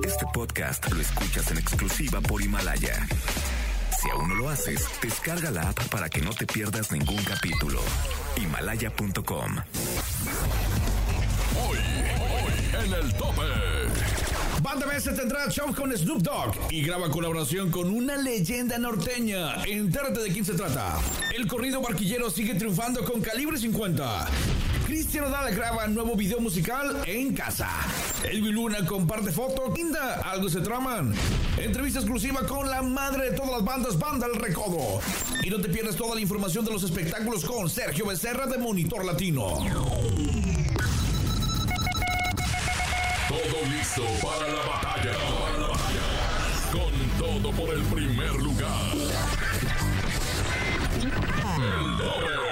Este podcast lo escuchas en exclusiva por Himalaya. Si aún no lo haces, descarga la app para que no te pierdas ningún capítulo. Himalaya.com. Hoy, hoy, en el tope. Banda MS tendrá show con Snoop Dogg y graba colaboración con una leyenda norteña. Entérate de quién se trata. El corrido barquillero sigue triunfando con calibre 50. Cristiano Dala graba nuevo video musical en casa. Elvi Luna comparte foto. Linda, algo se traman. Entrevista exclusiva con la madre de todas las bandas, Banda El Recodo. Y no te pierdas toda la información de los espectáculos con Sergio Becerra de Monitor Latino. Todo listo para la batalla. Con todo por el primer lugar. El tope.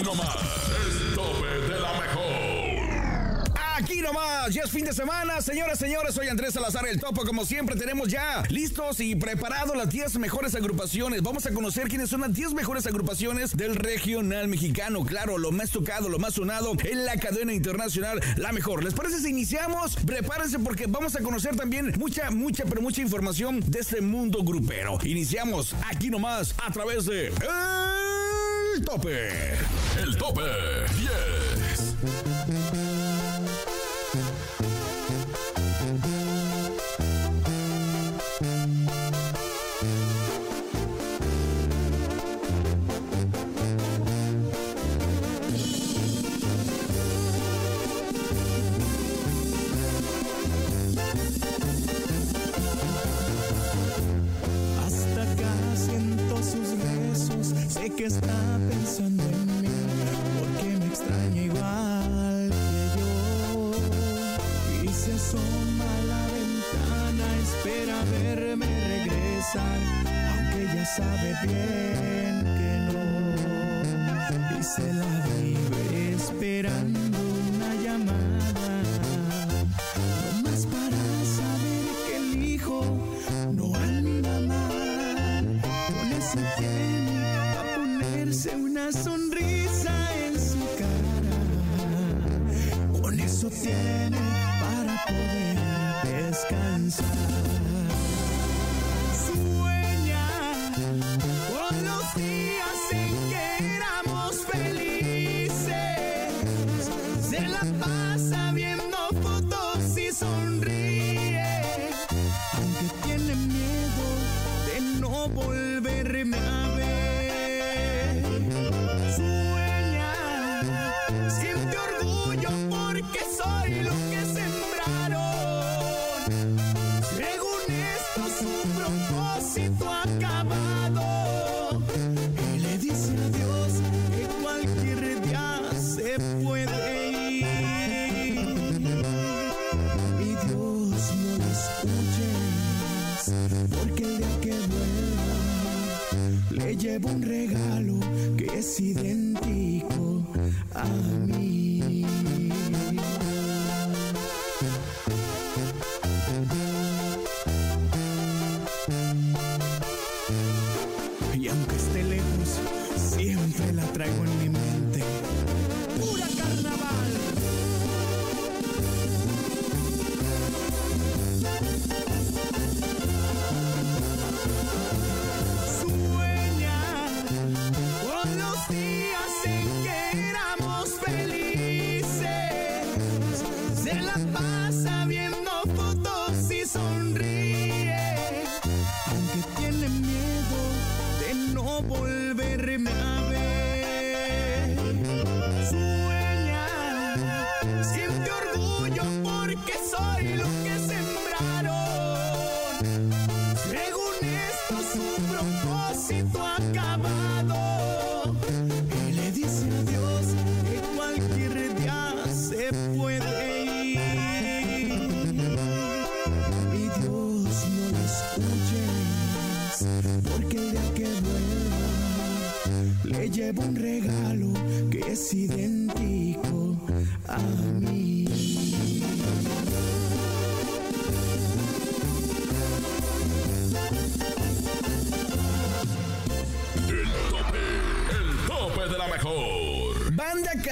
Aquí nomás. El tope de la mejor. Aquí nomás, ya es fin de semana, señoras, señores, soy Andrés Salazar el Topo, como siempre tenemos ya listos y preparados las 10 mejores agrupaciones, vamos a conocer quiénes son las 10 mejores agrupaciones del regional mexicano, claro, lo más tocado, lo más sonado en la cadena internacional, la mejor. ¿Les parece si iniciamos? Prepárense porque vamos a conocer también mucha, mucha, pero mucha información de este mundo grupero. Iniciamos aquí nomás a través de El Tope. El tope 10. Hasta acá siento sus besos, sé que está bien que no. Se la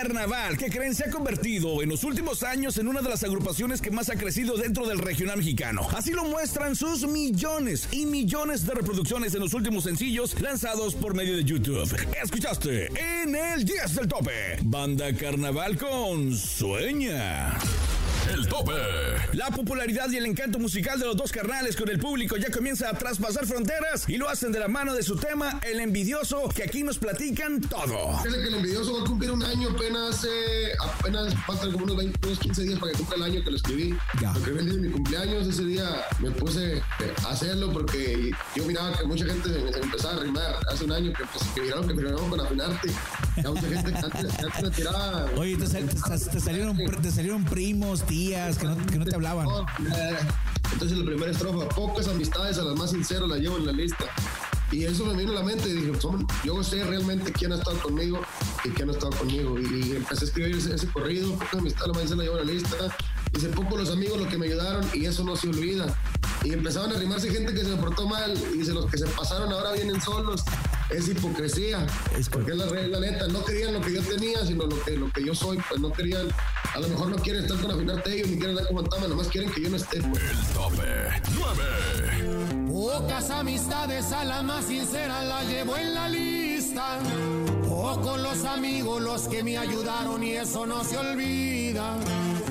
Carnaval, que creen se ha convertido en los últimos años en una de las agrupaciones que más ha crecido dentro del regional mexicano. Así lo muestran sus millones y millones de reproducciones en los últimos sencillos lanzados por medio de YouTube. Escuchaste en el 10 del tope. Banda Carnaval con Sueña. Tope. La popularidad y el encanto musical de los dos carnales con el público ya comienza a traspasar fronteras y lo hacen de la mano de su tema, El Envidioso, que aquí nos platican todo. Fíjate que el envidioso va a cumplir un año apenas, eh, apenas faltan como unos 20, unos 15 días para que cumpla el año que lo escribí. Ya. Lo escribí el día de mi cumpleaños, ese día me puse eh, a hacerlo porque yo miraba que mucha gente se se empezaba a rimar hace un año que, pues, que miraron que firmamos con afinarte. Ya mucha gente que antes, que antes me tiraba. Oye, te, sal- te- te salieron, te salieron primos, tías que no, te hablaban. Eh, Entonces la primera estrofa, pocas amistades a las más sinceras las llevo en la lista. Y eso me vino a la mente y dije, yo sé realmente quién ha estado conmigo y quién no ha estado conmigo. Y, empecé a escribir ese, ese corrido, pocas amistades a las más sinceras las llevo en la lista. Dice, poco los amigos los que me ayudaron y eso no se olvida. Y empezaban a arrimarse gente que se portó mal y dice, los que se pasaron ahora vienen solos. Es hipocresía, Es porque es la, la neta, no querían lo que yo tenía, sino lo que, lo que yo soy, pues no querían, a lo mejor no quieren estar con afinarte ellos, ni quieren estar con Fantasma, nomás quieren que yo no esté. pues. El tope 9. Pocas amistades a la más sincera la llevo en la lista. Pocos los amigos los que me ayudaron y eso no se olvida.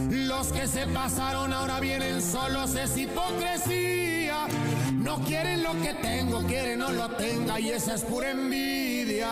Los que se pasaron ahora vienen solos es hipocresía. No quieren lo que tengo, quieren no lo tenga y esa es pura envidia.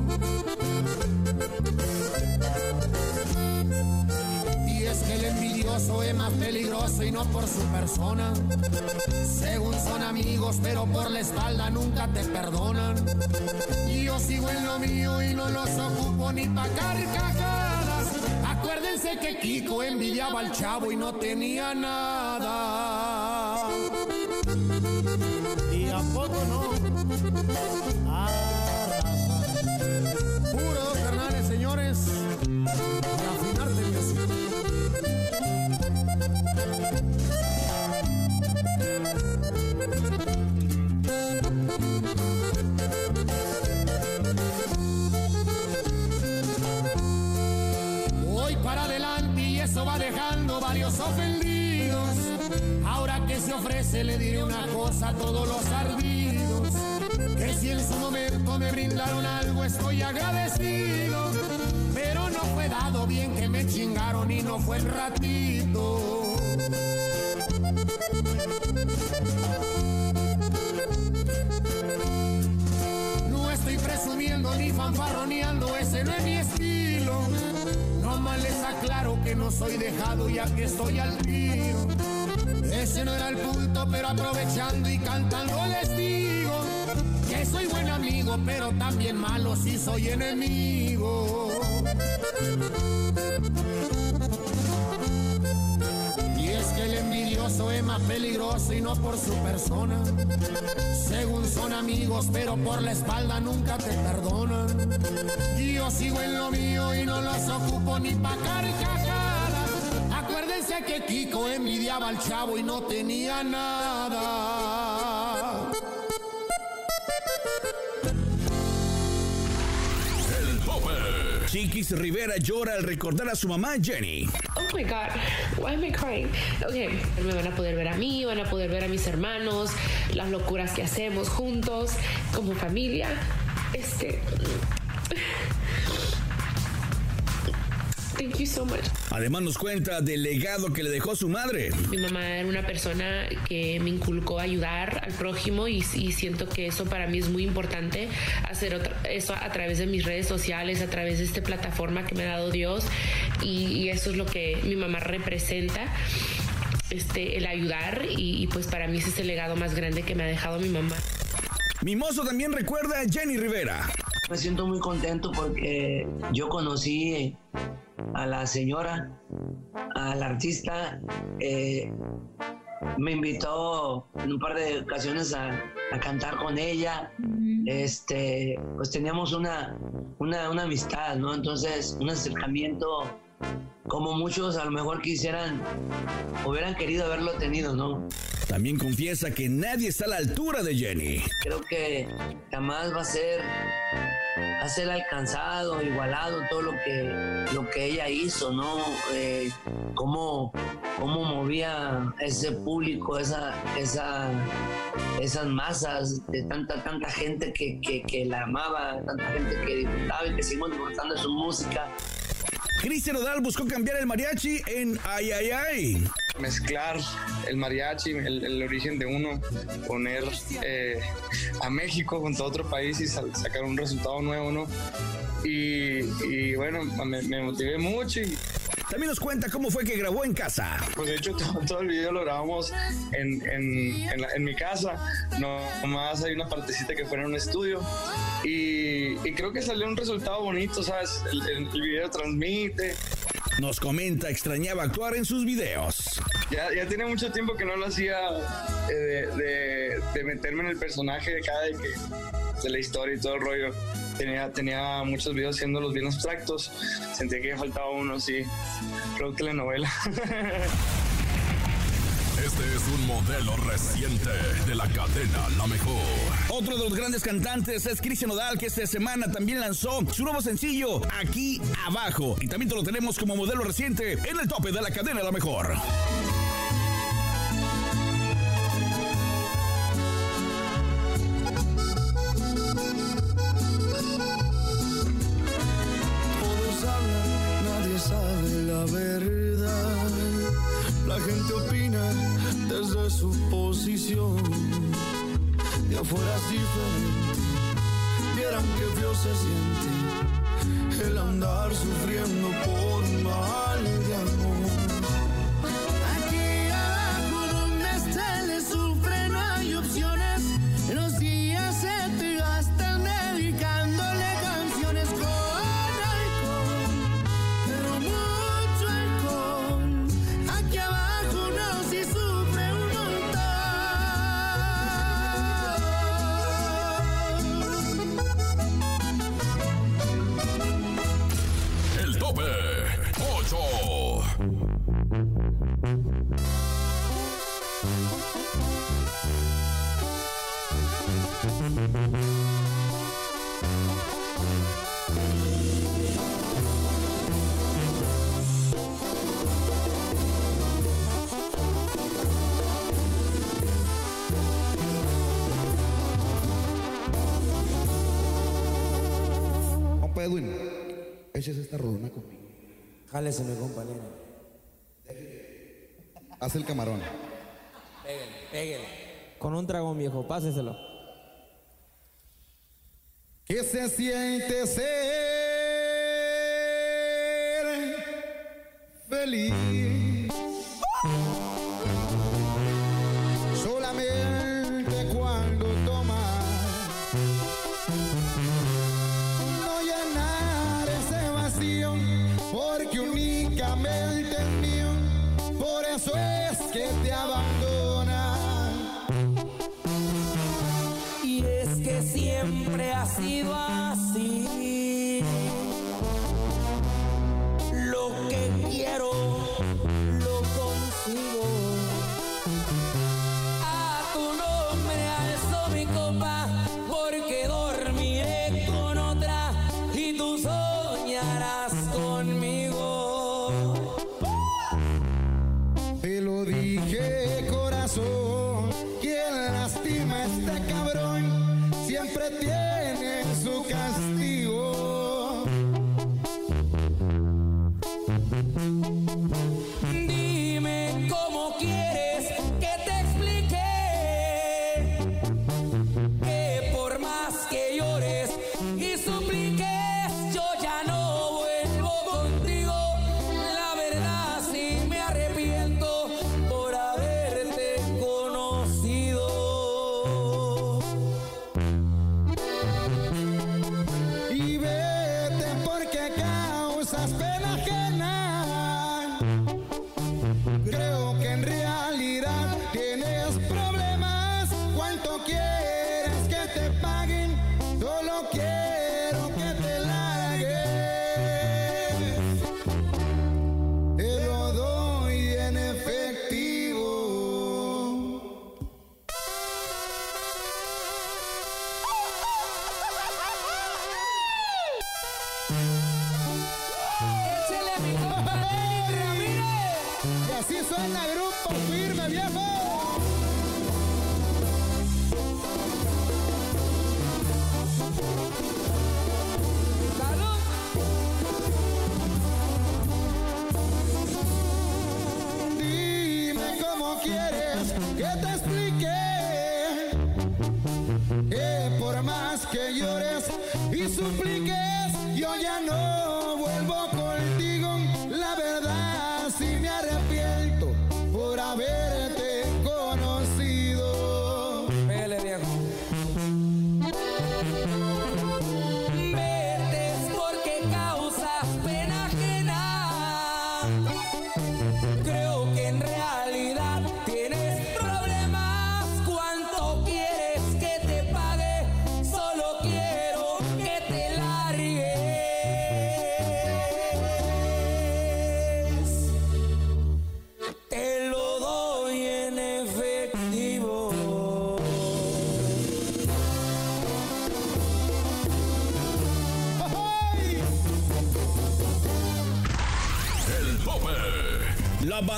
Envidioso es más peligroso y no por su persona. Según son amigos, pero por la espalda nunca te perdonan. Y yo sigo en lo mío y no los ocupo ni pa' carcajadas. Acuérdense que Kiko envidiaba al chavo y no tenía nada. Ofrece le diré una cosa a todos los ardidos. Que si en su momento me brindaron algo estoy agradecido. Pero no fue dado bien que me chingaron y no fue el ratito. No estoy presumiendo ni fanfarroneando, ese no es mi estilo. No más les aclaro que no soy dejado ya que estoy al tiro. Ese no era el punto, pero aprovechando y cantando les digo que soy buen amigo, pero también malo si soy enemigo. Y es que el envidioso es más peligroso y no por su persona. Según son amigos, pero por la espalda nunca te perdonan. Y yo sigo en lo mío y no los ocupo ni pa' carcajadas. Que Kiko envidiaba al chavo y no tenía nada. El. Chiquis Rivera llora al recordar a su mamá Jenny. Oh my God, why am I crying? Okay, me van a poder ver a mí, van a poder ver a mis hermanos, las locuras que hacemos juntos, como familia. Este. Thank you so much. Además nos cuenta del legado que le dejó su madre. Mi mamá era una persona que me inculcó a ayudar al prójimo y, y siento que eso para mí es muy importante, hacer otra- eso a través de mis redes sociales, a través de esta plataforma que me ha dado Dios y, y eso es lo que mi mamá representa. Este, el ayudar y, y pues para mí ese es el legado más grande que me ha dejado mi mamá. Mimoso también recuerda a Jenny Rivera. Me siento muy contento porque yo conocí a la señora, al artista. eh, me invitó en un par de ocasiones a, a cantar con ella. Este, pues teníamos una, una, una amistad, ¿no? Entonces, un acercamiento como muchos a lo mejor quisieran, hubieran querido haberlo tenido, ¿no? También confiesa que nadie está a la altura de Jenny. creo que jamás va a ser a ser alcanzado, igualado todo lo que lo que ella hizo, ¿no? Eh, cómo, cómo movía ese público, esa, esa, esas masas de tanta, tanta gente que, que, que la amaba, tanta gente que disfrutaba y que seguimos disfrutando de su música. Cristian Odal buscó cambiar el mariachi en Ay Ay Ay. mezclar el mariachi, el, origen de uno, poner eh, a México junto a otro país y sacar un resultado nuevo, ¿no? Y, y bueno, me, me motivé mucho y También nos cuenta cómo fue que grabó en casa. pues de hecho todo, todo el video lo grabamos en, en, en, la- en mi casa, no más hay una partecita que fue en un estudio y, y creo que salió un resultado bonito, ¿sabes? El, el- el video transmite, Nos comenta extrañaba actuar en sus videos. Ya, ya tiene mucho tiempo que no lo hacía eh, de, de- de meterme en el personaje de cada de, que, de la historia y todo el rollo. Tenía, tenía muchos videos haciéndolos bien abstractos. Sentía que me faltaba uno, sí. Creo que telenovela. Este es un modelo reciente de la cadena La Mejor. Otro de los grandes cantantes es Cristian Odal, que esta semana también lanzó su nuevo sencillo, Aquí Abajo. Y también te lo tenemos como modelo reciente en el tope de la cadena La Mejor. De afuera es diferente. Vieran que feo se siente el andar sufriendo esta rodona conmigo. Jálese, mi compañero. Haz el camarón. Pégale, pégale. Con un dragón viejo, páseselo. ¿Qué se siente ser feliz?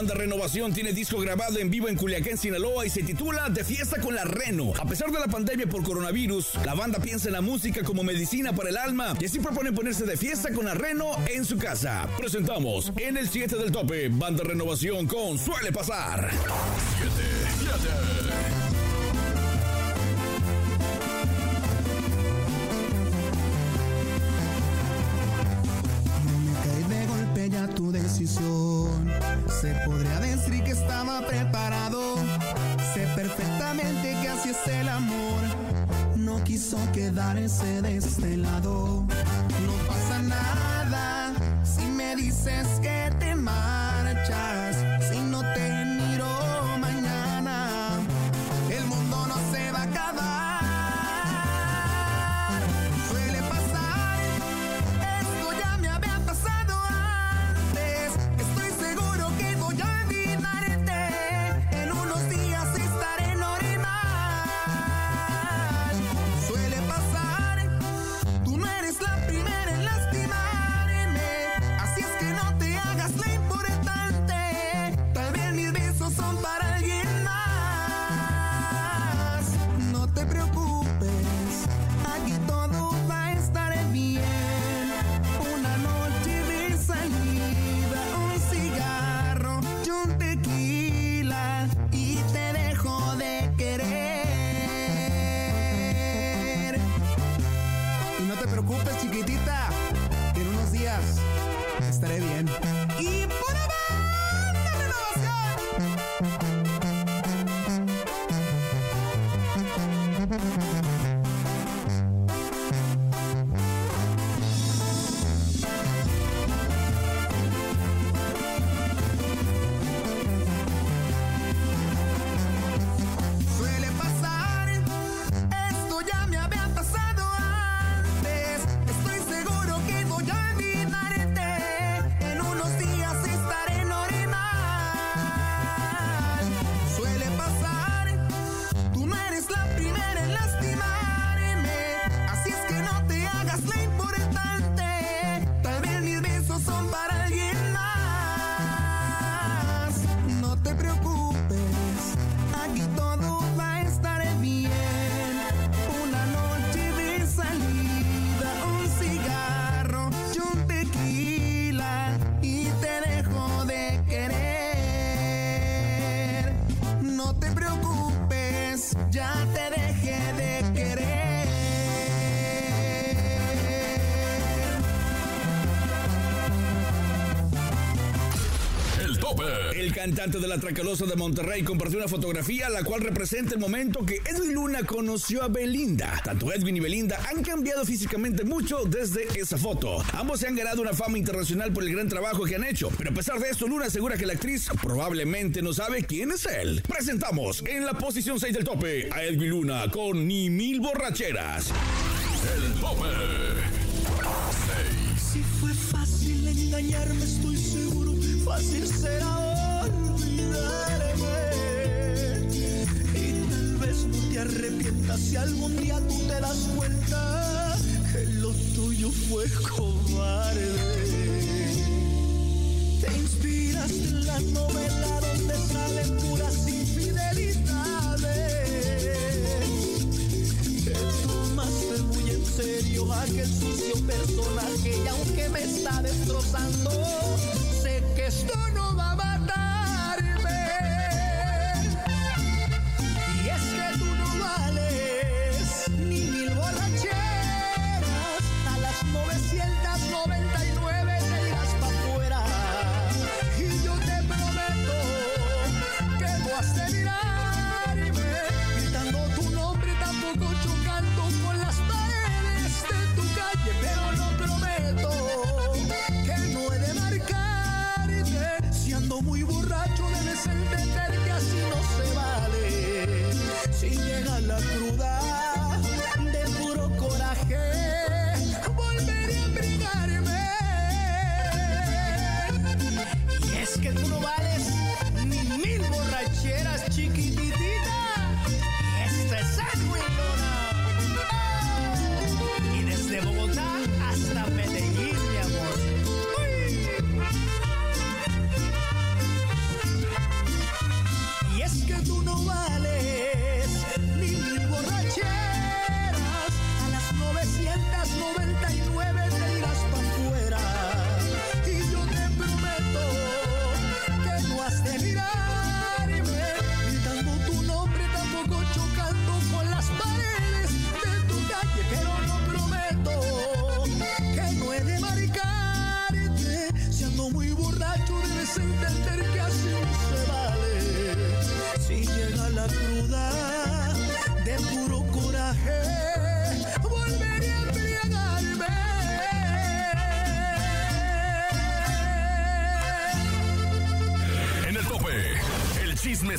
banda Renovación tiene disco grabado en vivo en Culiacán, Sinaloa y se titula De fiesta con la Reno. A pesar de la pandemia por coronavirus, la banda piensa en la música como medicina para el alma y así proponen ponerse de fiesta con la Reno en su casa. Presentamos en el 7 del tope, banda Renovación con Suele Pasar. 7, 7. decisión. Se podría decir que estaba preparado. Sé perfectamente que así es el amor. No quiso quedarse de este lado. No pasa nada si me dices que cantante de la Tracalosa de Monterrey compartió una fotografía la cual representa el momento que Edwin Luna conoció a Belinda. Tanto Edwin y Belinda han cambiado físicamente mucho desde esa foto. Ambos se han ganado una fama internacional por el gran trabajo que han hecho, pero a pesar de esto, Luna asegura que la actriz probablemente no sabe quién es él. Presentamos en la posición 6 del tope a Edwin Luna con Ni Mil Borracheras. El tope. Si fue fácil engañarme, estoy seguro, fácil arrepientas si algún día tú te das cuenta que lo tuyo fue cobarde. Te inspiraste en la novela donde salen puras infidelidades. Te tomaste muy en serio aquel sucio personaje y aunque me está destrozando,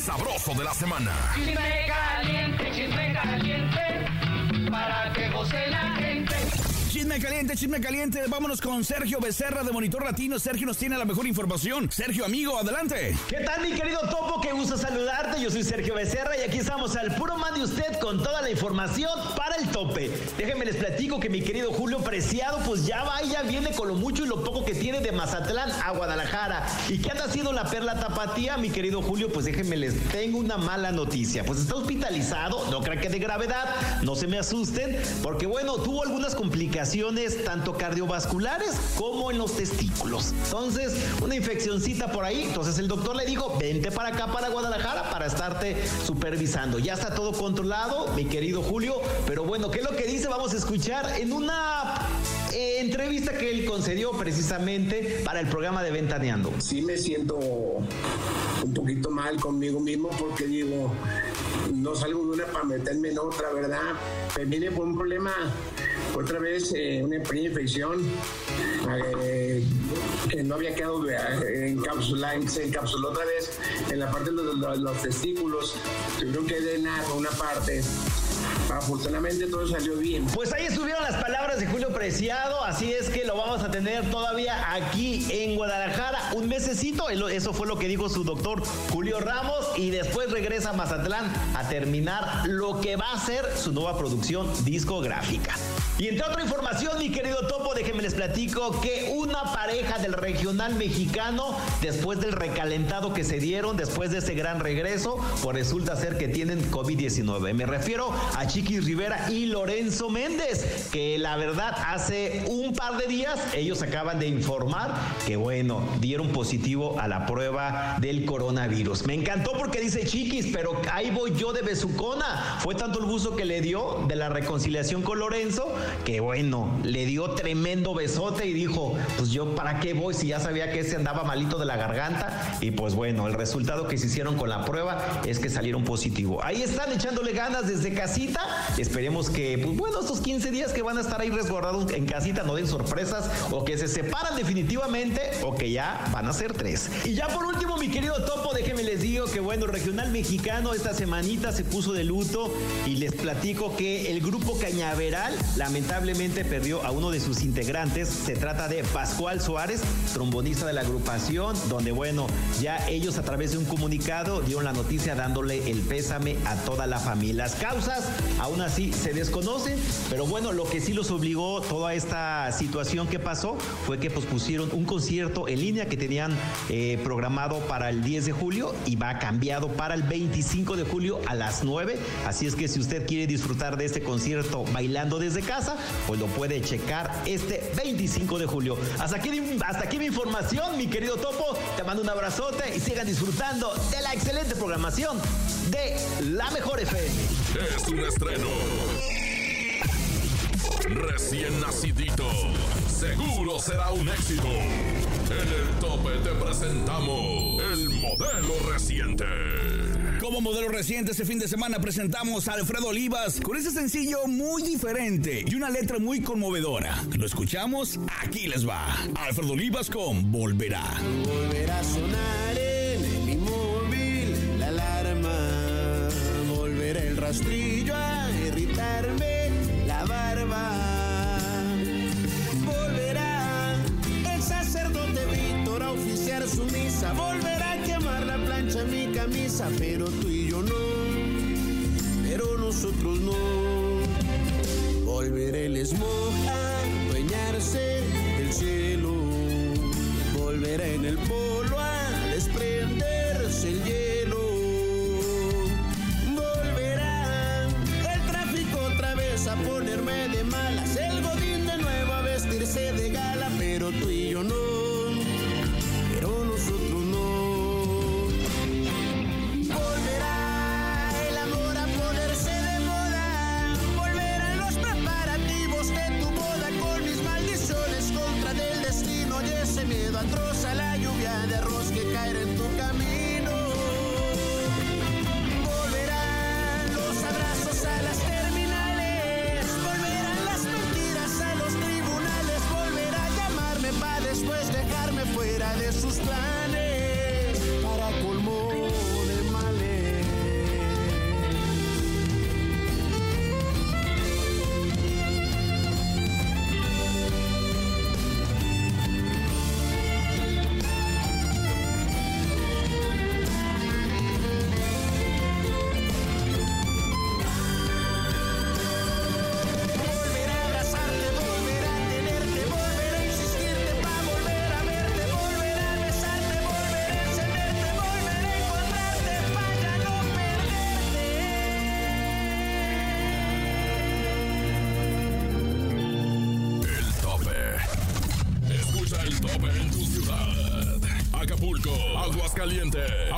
sabroso de la semana. Chisme caliente, chisme caliente, para que goce la gente. Chisme caliente, chisme caliente. Vámonos con Sergio Becerra de Monitor Latino. Sergio nos tiene la mejor información. Sergio, amigo, adelante. ¿Qué tal, mi querido Topo? Qué gusto saludarte. Yo soy Sergio Becerra y aquí estamos al puro man de usted con toda la información para el tope. Déjenme les platico que mi querido Julio Preciado, pues ya va y ya viene con lo mucho y lo poco que tiene de Mazatlán a Guadalajara. ¿Y qué anda sido la perla tapatía, mi querido Julio? Pues déjenme les tengo una mala noticia. Pues está hospitalizado, no crean que de gravedad, no se me asusten, porque bueno, tuvo algunas complicaciones tanto cardiovasculares como en los testículos. Entonces, una infeccioncita por ahí. Entonces el doctor le dijo, vente para acá, para Guadalajara, para estarte supervisando. Ya está todo controlado, mi querido Julio. Pero bueno, ¿qué es lo que dice? Vamos a escuchar en una eh, entrevista que él concedió precisamente para el programa de Ventaneando. Sí me siento un poquito mal conmigo mismo porque digo, no salgo de una para meterme en otra, ¿verdad? Me vine por un problema, otra vez eh, una pequeña infección eh, que no había quedado encapsulada, se encapsuló otra vez en la parte de los, los- los testículos, tuvieron que drenar una parte. Afortunadamente todo salió bien. Pues ahí estuvieron las palabras de Julio Preciado, así es que lo vamos a tener todavía aquí en Guadalajara un mesecito, eso fue lo que dijo su doctor Julio Ramos y después regresa a Mazatlán a terminar lo que va a ser su nueva producción discográfica. Y entre otra información, mi querido Topo, déjenme les platico que una pareja del regional mexicano, después del recalentado que se dieron, después de ese gran regreso, pues resulta ser que tienen COVID-19. Me refiero a Chiquis Rivera y Lorenzo Méndez, que la verdad hace un par de días ellos acaban de informar que bueno, dieron positivo a la prueba del coronavirus. Me encantó porque dice Chiquis, pero ahí voy yo de besucona. Fue tanto el gusto que le dio de la reconciliación con Lorenzo que bueno, le dio tremendo besote y dijo, pues yo para qué voy si ya sabía que ese andaba malito de la garganta y pues bueno, el resultado que se hicieron con la prueba es que salieron positivo. Ahí están echándole ganas desde casita. Esperemos que, pues bueno, estos 15 días que van a estar ahí resguardados en casita no den sorpresas o que se separan definitivamente o que ya van a ser tres. Y ya por último, mi querido Topo, déjenme les digo que bueno, Regional Mexicano esta semanita se puso de luto y les platico que el grupo Cañaveral lamentablemente perdió a uno de sus integrantes. Se trata de Pascual Suárez, trombonista de la agrupación, donde bueno, ya ellos a través de un comunicado dieron la noticia dándole el pésame a toda la familia. Las causas aún así se desconocen, pero bueno, lo que sí los obligó toda esta situación que pasó fue que pospusieron un concierto en línea que tenían eh, programado para el 10 de julio y va cambiado para el 25 de julio a las 9. Así es que si usted quiere disfrutar de este concierto bailando desde casa, pues lo puede checar este 25 de julio. Hasta aquí, hasta aquí mi información, mi querido Topo. Te mando un abrazote y sigan disfrutando de la excelente programación de La Mejor FM. Es un estreno. Recién nacidito. Seguro será un éxito. En el tope te presentamos el modelo reciente. Como modelo reciente este fin de semana presentamos a Alfredo Olivas con ese sencillo muy diferente y una letra muy conmovedora. ¿Lo escuchamos? Aquí les va. Alfredo Olivas con Volverá. Volverá a sonar en mi móvil la alarma. Volverá el rastrillo a irritarme la barba. Volverá el sacerdote Víctor a oficiar su misa. Volverá Pero tú y yo no. Pero nosotros no. Volverá el smog a dueñarse del cielo. Volverá en el polo fuera de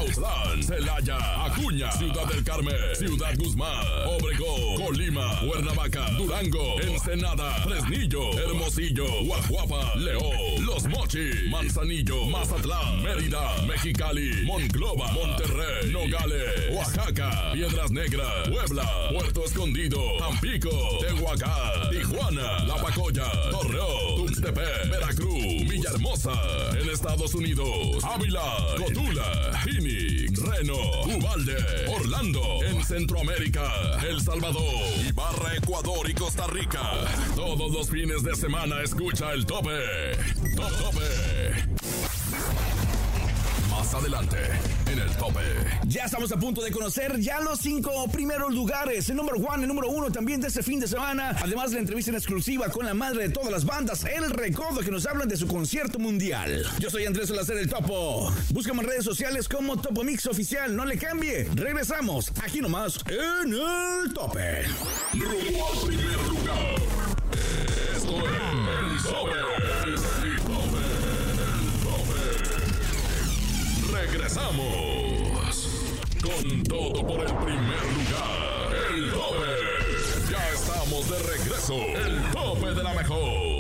Autlán, Celaya, Acuña, Ciudad del Carmen, Ciudad Guzmán, Obregón, Colima, Cuernavaca, Durango, Ensenada, Fresnillo, Hermosillo, Guajuapa, León, Los Mochis, Manzanillo, Mazatlán, Mérida, Mexicali, Monclova, Monterrey, Nogales, Oaxaca, Piedras Negras, Puebla, Puerto Escondido, Tampico, Tehuacán, Tijuana, La Pacoya, Torreón, Tuxtepec, Veracruz, Villahermosa, en Estados Unidos, Ávila, Cotula, Phoenix, Reno, Uvalde, Orlando, en Centroamérica, El Salvador, Ibarra, Ecuador y Costa Rica. Todos los fines de semana escucha el tope. Top tope. Adelante, en el tope. Ya estamos a punto de conocer ya los cinco primeros lugares. El número one, el número uno también de este fin de semana. Además, la entrevista en exclusiva con la madre de todas las bandas, El Recodo, que nos hablan de su concierto mundial. Yo soy Andrés Salazar, el Topo. Búscame en redes sociales como Topo Mix Oficial. No le cambie. Regresamos aquí nomás en el tope. Rumbo al primer lugar. Esto es el tope. Regresamos. Con todo por el primer lugar. El tope. Ya estamos de regreso. El tope de la mejor.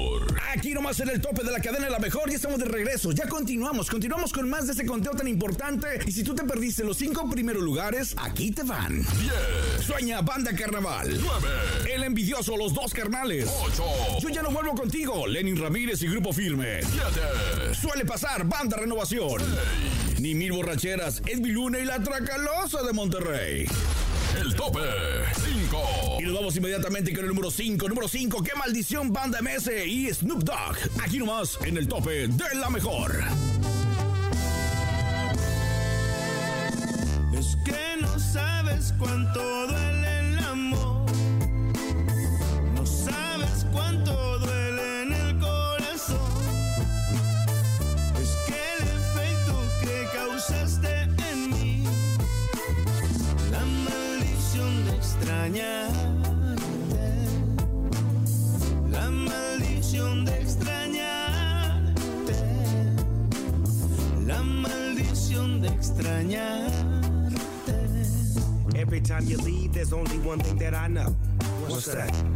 Nomás en el tope de la cadena La Mejor, ya estamos de regreso, ya continuamos, continuamos con más de este conteo tan importante. Y si tú te perdiste los cinco primeros lugares, aquí te van. 10. Sueña Banda Carnaval. 9. El envidioso, los dos carnales. 8. Yo ya no vuelvo contigo, Lenin Ramírez y Grupo Firme. 7. Suele pasar, Banda Renovación. Ni mil borracheras, Edwy Luna y la Tracalosa de Monterrey. El tope 5. Y nos vamos inmediatamente con el número 5. Número 5, qué maldición Banda MS y Snoop Dogg. Aquí nomás en el tope de la mejor. Es que no sabes cuánto duele extrañarte, la maldición de extrañarte, la maldición de extrañarte. Every time you leave, there's only one thing that I know. What's that?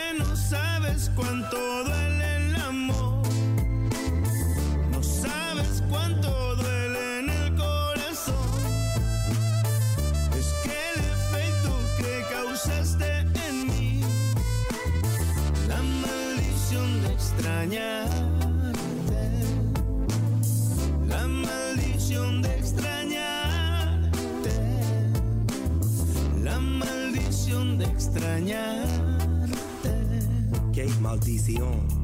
no sabes cuánto duele maldición.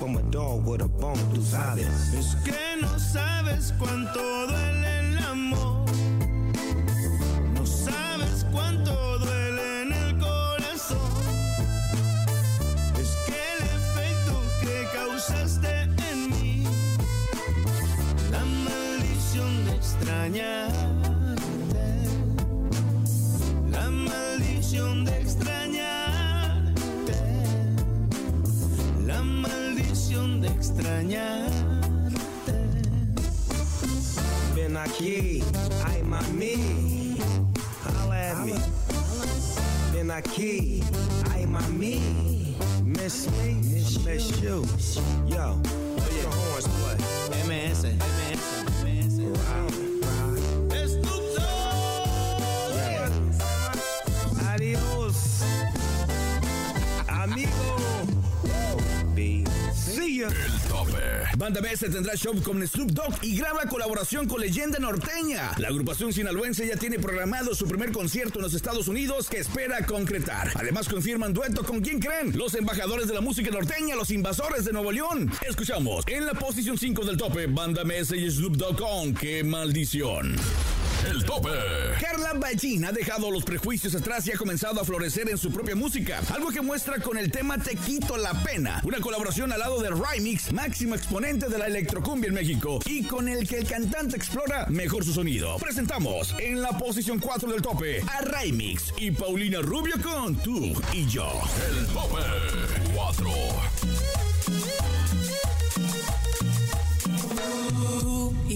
up with a tú sabes. Es que no sabes cuánto duele el amor. No sabes cuánto duele en el corazón. Es que el efecto que causaste en mí, la maldición de extrañarte, la maldición de maldición de extrañarte. Ven aquí, ay mami, holla at me. Ven aquí, ay mami, miss me, miss you. Yo, where your horns play? MS, MS, Banda MS tendrá show con Snoop Dogg y graba colaboración con Leyenda Norteña. La agrupación sinaloense ya tiene programado su primer concierto en los Estados Unidos que espera concretar. Además confirman dueto con quién creen, los embajadores de la música norteña, los invasores de Nuevo León. Escuchamos en la posición 5 del tope, Banda MS y Snoop Dogg con Qué maldición. El tope. Carla Ballín ha dejado los prejuicios atrás y ha comenzado a florecer en su propia música, algo que muestra con el tema Te quito la pena, una colaboración al lado de Rymix, máximo exponente de la electrocumbia en México, y con el que el cantante explora mejor su sonido. Presentamos en la posición 4 del tope a Rymix y Paulina Rubio con Tú y Yo. El tope 4.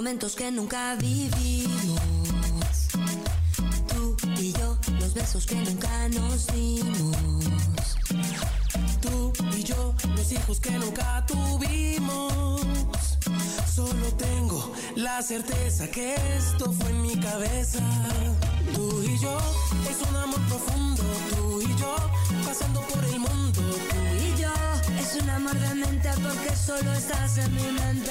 Momentos que nunca vivimos. Tú y yo, los besos que nunca nos dimos. Tú y yo, los hijos que nunca tuvimos. Solo tengo la certeza que esto fue en mi cabeza. Tú y yo, es un amor profundo. Tú y yo, pasando por el mundo. Tú y yo, es un amor de mente porque solo estás en mi mente.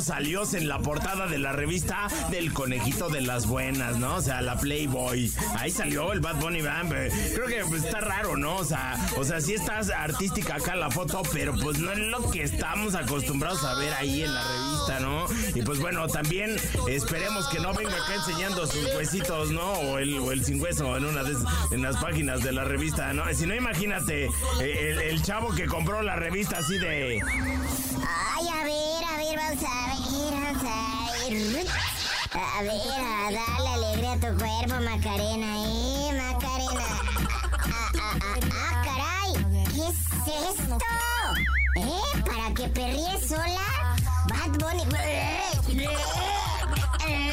Salió en la portada de la revista del conejito de las buenas, ¿no? O sea, la Playboy. Ahí salió el Bad Bunny, ¿verdad? creo que pues, está raro, ¿no? O sea, o sea, sí está artística acá la foto, pero pues no es lo que estamos acostumbrados a ver ahí en la revista, ¿no? Y pues bueno, también esperemos que no venga acá enseñando sus huesitos, ¿no? O el, sin hueso en una de en las páginas de la revista, ¿no? Si no, imagínate eh, el, el chavo que compró la revista así de. Ay, a ver, a ver, vamos a a ver. A darle alegría a tu cuerpo, Macarena, eh, Macarena. Ah, ah, ah, ah, caray, ¿qué es esto? ¿Eh? ¿Para que perríes sola? Bad Bunny. Ay,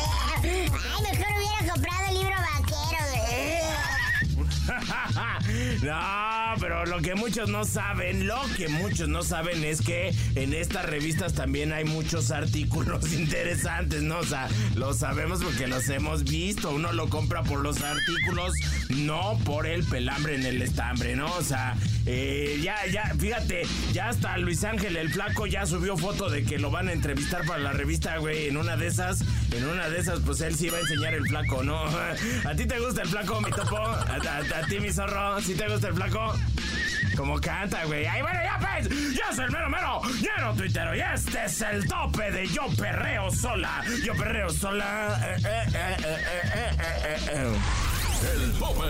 mejor hubiera comprado el libro vaquero. no, lo que muchos no saben, lo que muchos no saben es que en estas revistas también hay muchos artículos interesantes, ¿no? O sea, lo sabemos porque los hemos visto. Uno lo compra por los artículos, no por el pelambre en el estambre, ¿no? O sea, eh, ya, ya, fíjate, ya hasta Luis Ángel el Flaco ya subió foto de que lo van a entrevistar para la revista, güey. En una de esas, en una de esas, pues él sí va a enseñar el Flaco, ¿no? ¿A ti te gusta el Flaco, mi topo? ¿A, ti, mi zorro? ¿Sí te gusta el Flaco? como canta, güey. Ay, bueno, ya pues, yo soy el mero mero, lleno tuitero. Y este es el tope de Yo Perreo Sola. Yo Perreo Sola. eh, eh, eh. El tope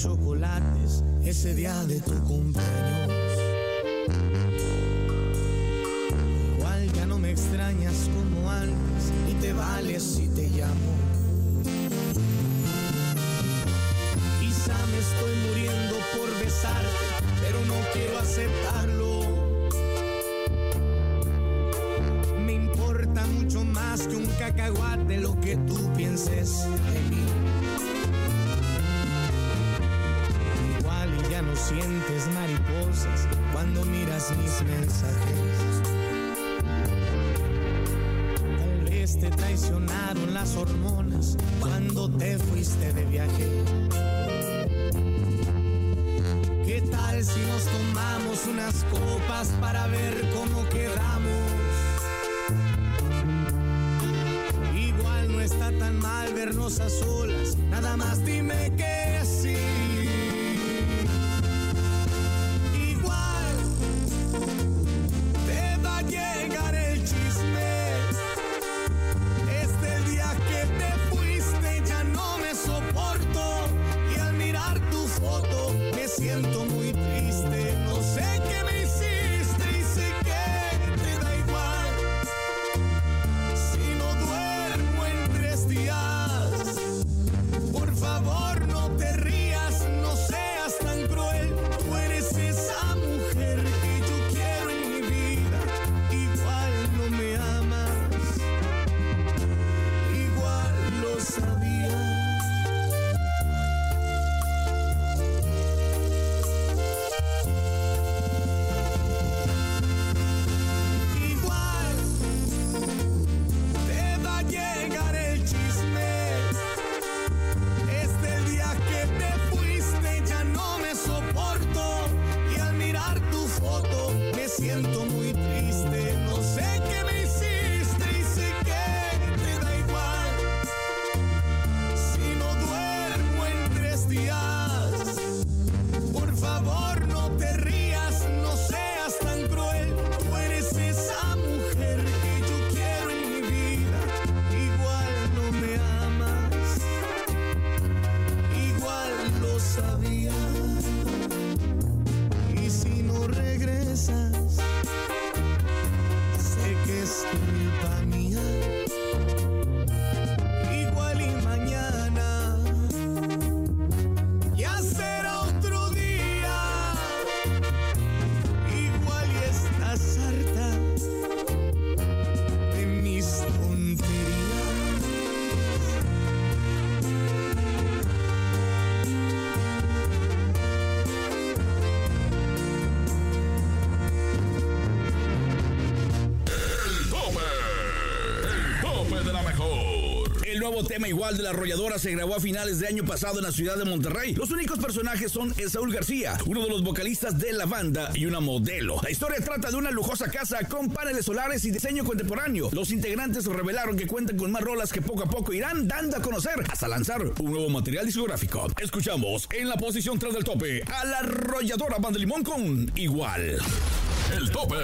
chocolates ese día de tu cumpleaños. Igual ya no me extrañas como antes y te vales si te llamo. Quizá me estoy muriendo por besarte, pero no quiero aceptarlo. Me importa mucho más que un cacahuate lo que tú pienses de mí. Cuando miras mis mensajes. Tal vez te traicionaron las hormonas cuando te fuiste de viaje. ¿Qué tal si nos tomamos unas copas para ver cómo quedamos? Igual no está tan mal vernos a solas, nada más dime que tema igual de la arrolladora se grabó a finales de año pasado en la ciudad de Monterrey. Los únicos personajes son Saúl García, uno de los vocalistas de la banda y una modelo. La historia trata de una lujosa casa con paneles solares y diseño contemporáneo. Los integrantes revelaron que cuentan con más rolas que poco a poco irán dando a conocer hasta lanzar un nuevo material discográfico. Escuchamos en la posición 3 del tope a la arrolladora Banda Limón con Igual. El tope.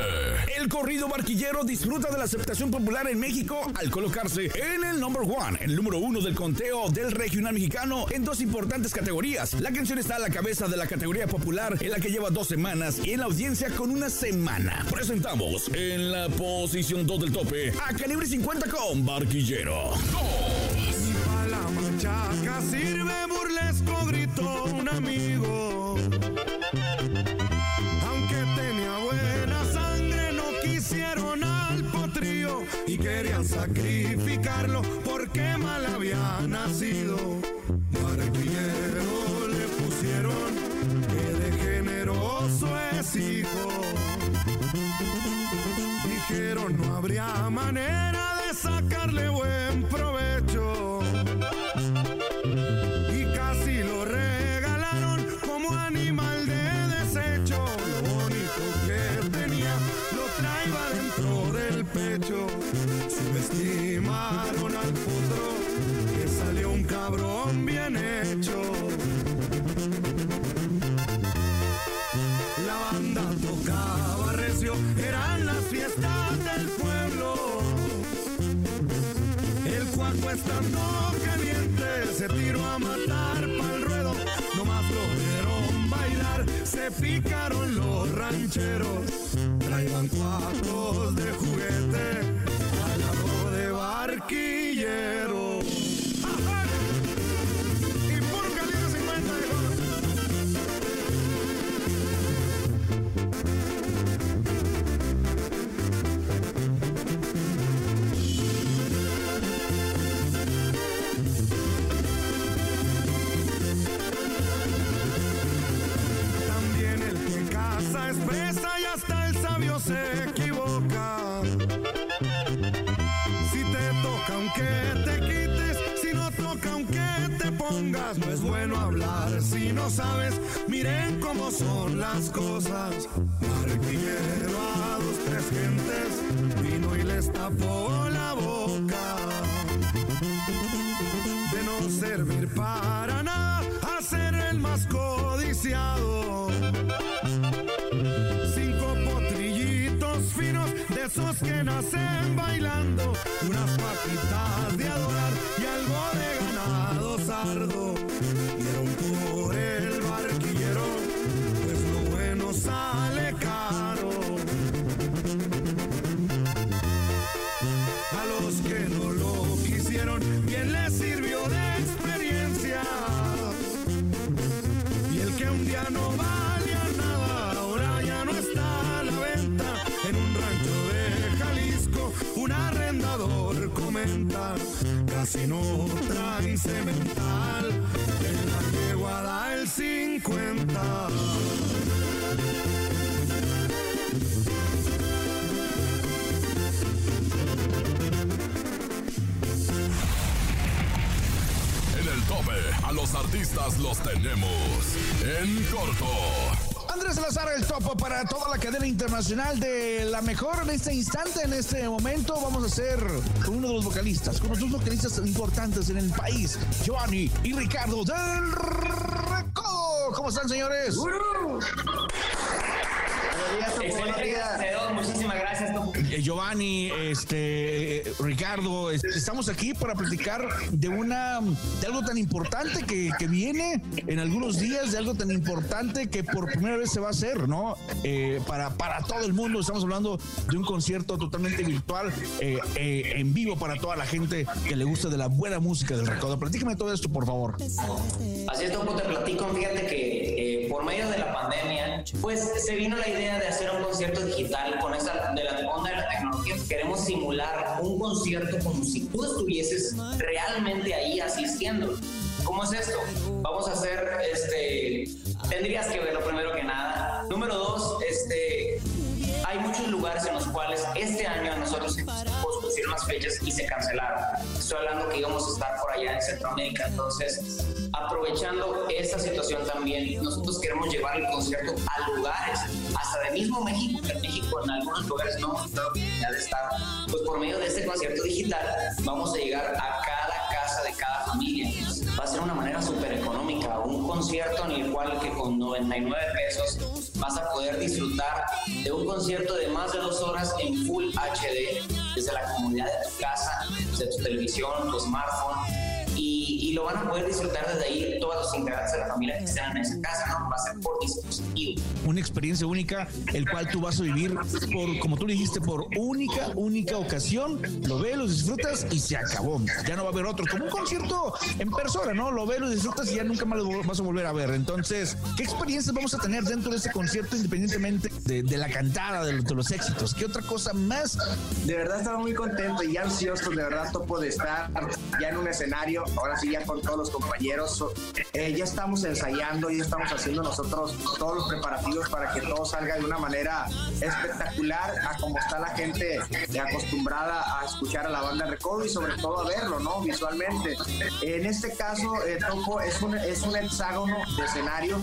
El corrido barquillero disfruta de la aceptación popular en México al colocarse en el number one, el número uno del conteo del regional mexicano en dos importantes categorías. La canción está a la cabeza de la categoría popular en la que lleva dos semanas y en la audiencia con una semana. Presentamos en la posición 2 del tope a Calibre 50 con Barquillero. La machaca sirve burlesco, gritó se Miren cómo son las cosas. Marquillero a dos tres gentes vino y les tapó la boca. De no servir para nada, a ser el más codiciado. Cinco potrillitos finos de esos que nacen bailando, unas papitas de adorar y algo de ganado sardo. Casi no trae cemental, en la yegua da el 50. En el tope, a los artistas los tenemos en corto. Andrés Salazar, el topo para toda la cadena internacional de la mejor en este instante, en este momento. Vamos a hacer con uno de los vocalistas, con los dos vocalistas importantes en el país, Giovanni y Ricardo del Recodo. ¿Cómo están, señores? Muchísimas gracias, Topo. Eh, Giovanni, este, eh, Ricardo, este, estamos aquí para platicar de una, de algo tan importante que, que viene en algunos días, de algo tan importante que por primera vez se va a hacer, ¿no? Eh, para, para todo el mundo, estamos hablando de un concierto totalmente virtual, eh, eh, en vivo para toda la gente que le gusta de la buena música del Recodo. Platícame todo esto, por favor. Así es, Topo, te platico. Fíjate que por medio de la pandemia, pues se vino la idea de hacer un concierto digital con esta de la onda de la tecnología. Queremos simular un concierto como si tú estuvieses realmente ahí asistiendo. ¿Cómo es esto? Vamos a hacer, este, tendrías que verlo primero que nada. Número dos, este, hay muchos lugares en los cuales este año a nosotros pospusieron las fechas y se cancelaron. Estoy hablando que íbamos a estar por allá en Centroamérica, entonces aprovechando esta situación también, nosotros queremos llevar el concierto a lugares, hasta de mismo México, en México en algunos lugares no hemos la oportunidad de estar, pues por medio de este concierto digital vamos a llegar a cada casa de cada familia. Va a ser una manera súper económica, un concierto en el cual que con 99 pesos vas a poder disfrutar de un concierto de más de dos horas en Full HD desde la comodidad de tu casa, de tu televisión, tu smartphone y, y lo van a poder disfrutar desde ahí todos los integrantes de la familia que están en esa casa, ¿no? Va a ser por dispositivo. Una experiencia única, el cual tú vas a vivir por, como tú dijiste, por única, única ocasión. Lo ves, lo disfrutas y se acabó. Ya no va a haber otro. Como un concierto en persona, ¿no? Lo ves, lo disfrutas y ya nunca más lo vas a volver a ver. Entonces, ¿qué experiencias vamos a tener dentro de ese concierto independientemente de, de la cantada, de, de los éxitos? ¿Qué otra cosa más? De verdad estaba muy contento y ansioso, de verdad, Topo, de estar ya en un escenario, ahora sí ya con todos los compañeros. Eh, ya estamos ensayando, ya estamos haciendo nosotros todos los preparativos para que todo salga de una manera espectacular a como está la gente acostumbrada a escuchar a la banda Recodo y sobre todo a verlo, ¿no? Visualmente. En este caso, eh, es un, es un hexágono de escenario,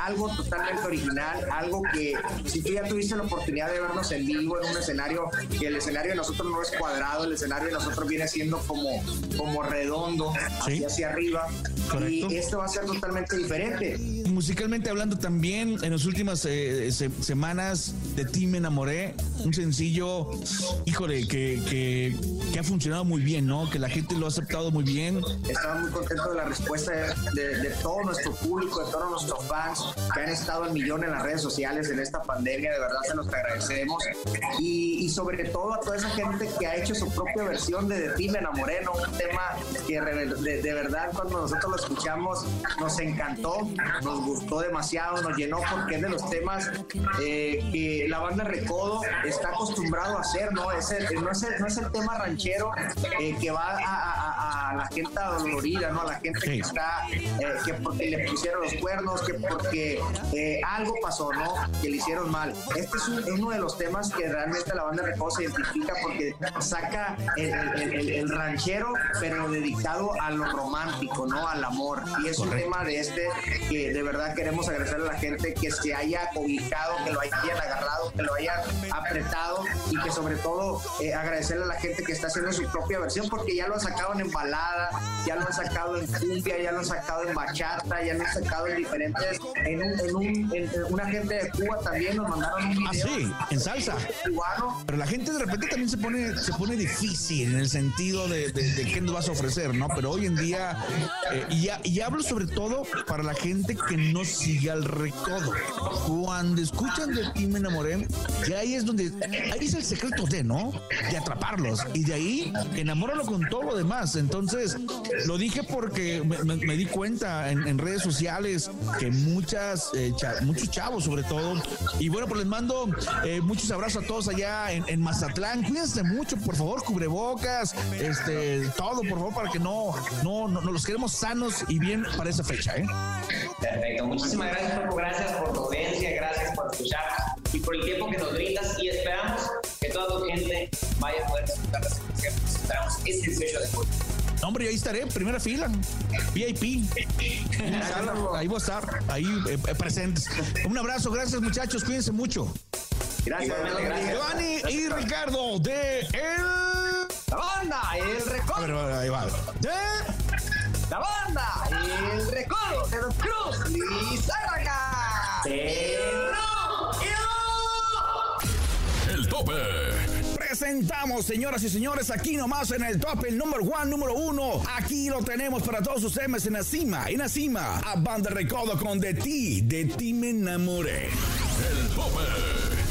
algo totalmente original, algo que si tú ya tuviste la oportunidad de vernos en vivo en un escenario, que el escenario de nosotros no es cuadrado, el escenario de nosotros viene siendo como, como redondo, hacia, hacia arriba. correcto. Y esto va a ser totalmente diferente. Musicalmente hablando también, en las últimas eh, se- semanas de ti me enamoré, un sencillo, híjole, que, que, que ha funcionado muy bien, ¿no? Que la gente lo ha aceptado muy bien. Estamos muy contentos de la respuesta de, de- de todo nuestro público, de todos nuestros fans que han estado en millón en las redes sociales en esta pandemia. De verdad se los agradecemos. Y, y sobre todo a toda esa gente que ha hecho su propia versión de De ti me enamoré, ¿no? Un tema que de, de verdad cuando nosotros lo escuchamos nos encantó, nos gustó demasiado, nos llenó porque es de los temas eh, que la banda Recodo está acostumbrado a hacer, ¿no? Es el- no, es el, no es el tema ranchero eh, que va a, a- a- la gente dolorida, ¿no? A la gente que está, eh, que porque le pusieron los cuernos, que porque eh, algo pasó, ¿no? Que le hicieron mal. Este es, un- es uno de los temas que realmente la banda Recodo se identifica porque saca el, el- ranchero, pero dedicado a lo romántico, ¿no? Al amor. Y es un tema de este que de verdad queremos agradecerle a la gente que se haya cobijado, que lo hayan agarrado, que lo hayan apretado y que sobre todo eh, agradecerle a la gente que está haciendo su propia versión porque ya lo han sacado en balada, ya lo han sacado en cumbia, ya lo han sacado en bachata, ya lo han sacado en diferentes, en, un, en, un, en- una gente de Cuba también nos mandaron un Ah, video sí, en salsa. cubano Pero la gente de repente también se pone, se pone difícil en el sentido de, de- de qué nos vas a ofrecer, ¿no? Pero hoy en día, eh, y, ya- y hablo sobre todo para la gente que no sigue al recodo. Cuando escuchan de ti me enamoré, ya ahí es donde, ahí es el secreto de, ¿no? De atraparlos. Y de ahí, enamóralo con todo lo demás. Entonces, lo dije porque me, di cuenta en, redes sociales que muchas, eh, muchos chavos sobre todo, y bueno, pues les mando eh, muchos abrazos a todos allá en, en Mazatlán. Cuídense mucho, por favor, cubrebocas, este, todo, por favor, para que no, no, no, no los queremos sanos y bien para esa fecha, ¿eh? Perfecto, muchísimas gracias, Paco. Gracias por tu audiencia, gracias por escuchar y por el tiempo que nos brindas. Y esperamos que toda tu gente vaya a poder disfrutar de este concierto. Esperamos este 18 de julio. Hombre, ahí estaré, primera fila, VIP. Ahí voy a estar, ahí eh, eh, presentes. Un abrazo, gracias muchachos, cuídense mucho. Gracias. Giovanni y Ricardo de El... La banda, el recodo. A ver, a ver, ahí va. De... La banda, el recodo de los Cruz y Zárraga. El tope. Presentamos, señoras y señores, aquí nomás en el top, el número one, número uno. Aquí lo tenemos para todos ustedes en la cima, en la cima. A Banda Recodo con De Ti, De Ti me enamoré. El tope.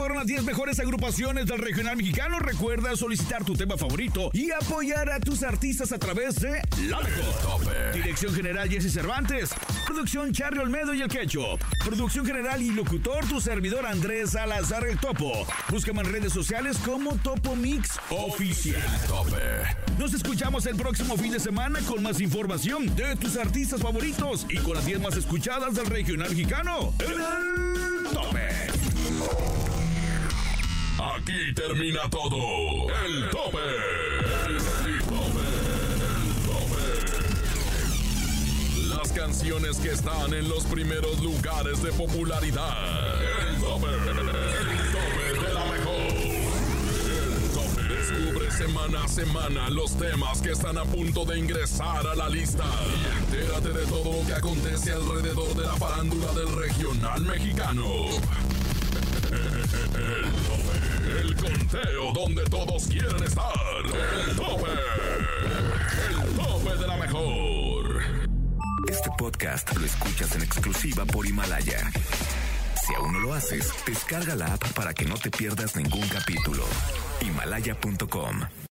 Fueron las 10 mejores agrupaciones del regional mexicano. Recuerda solicitar tu tema favorito y apoyar a tus artistas a través de La Mejor. Dirección General Jesse Cervantes. Producción Charlie Olmedo y el Quecho. Producción General y locutor tu servidor Andrés Salazar el Topo. Búscame en redes sociales como Topo Mix Oficial. Nos escuchamos el próximo fin de semana con más información de tus artistas favoritos y con las 10 más escuchadas del regional mexicano. El Aquí termina todo. El tope. Las canciones que están en los primeros lugares de popularidad. El tope. El tope de la mejor. El tope. Descubre semana a semana los temas que están a punto de ingresar a la lista. Entérate de todo lo que acontece alrededor de la farándula del regional mexicano. El el conteo donde todos quieren estar. El tope, el tope de la mejor. Este podcast lo escuchas en exclusiva por Himalaya. Si aún no lo haces, descarga la app para que no te pierdas ningún capítulo. Himalaya.com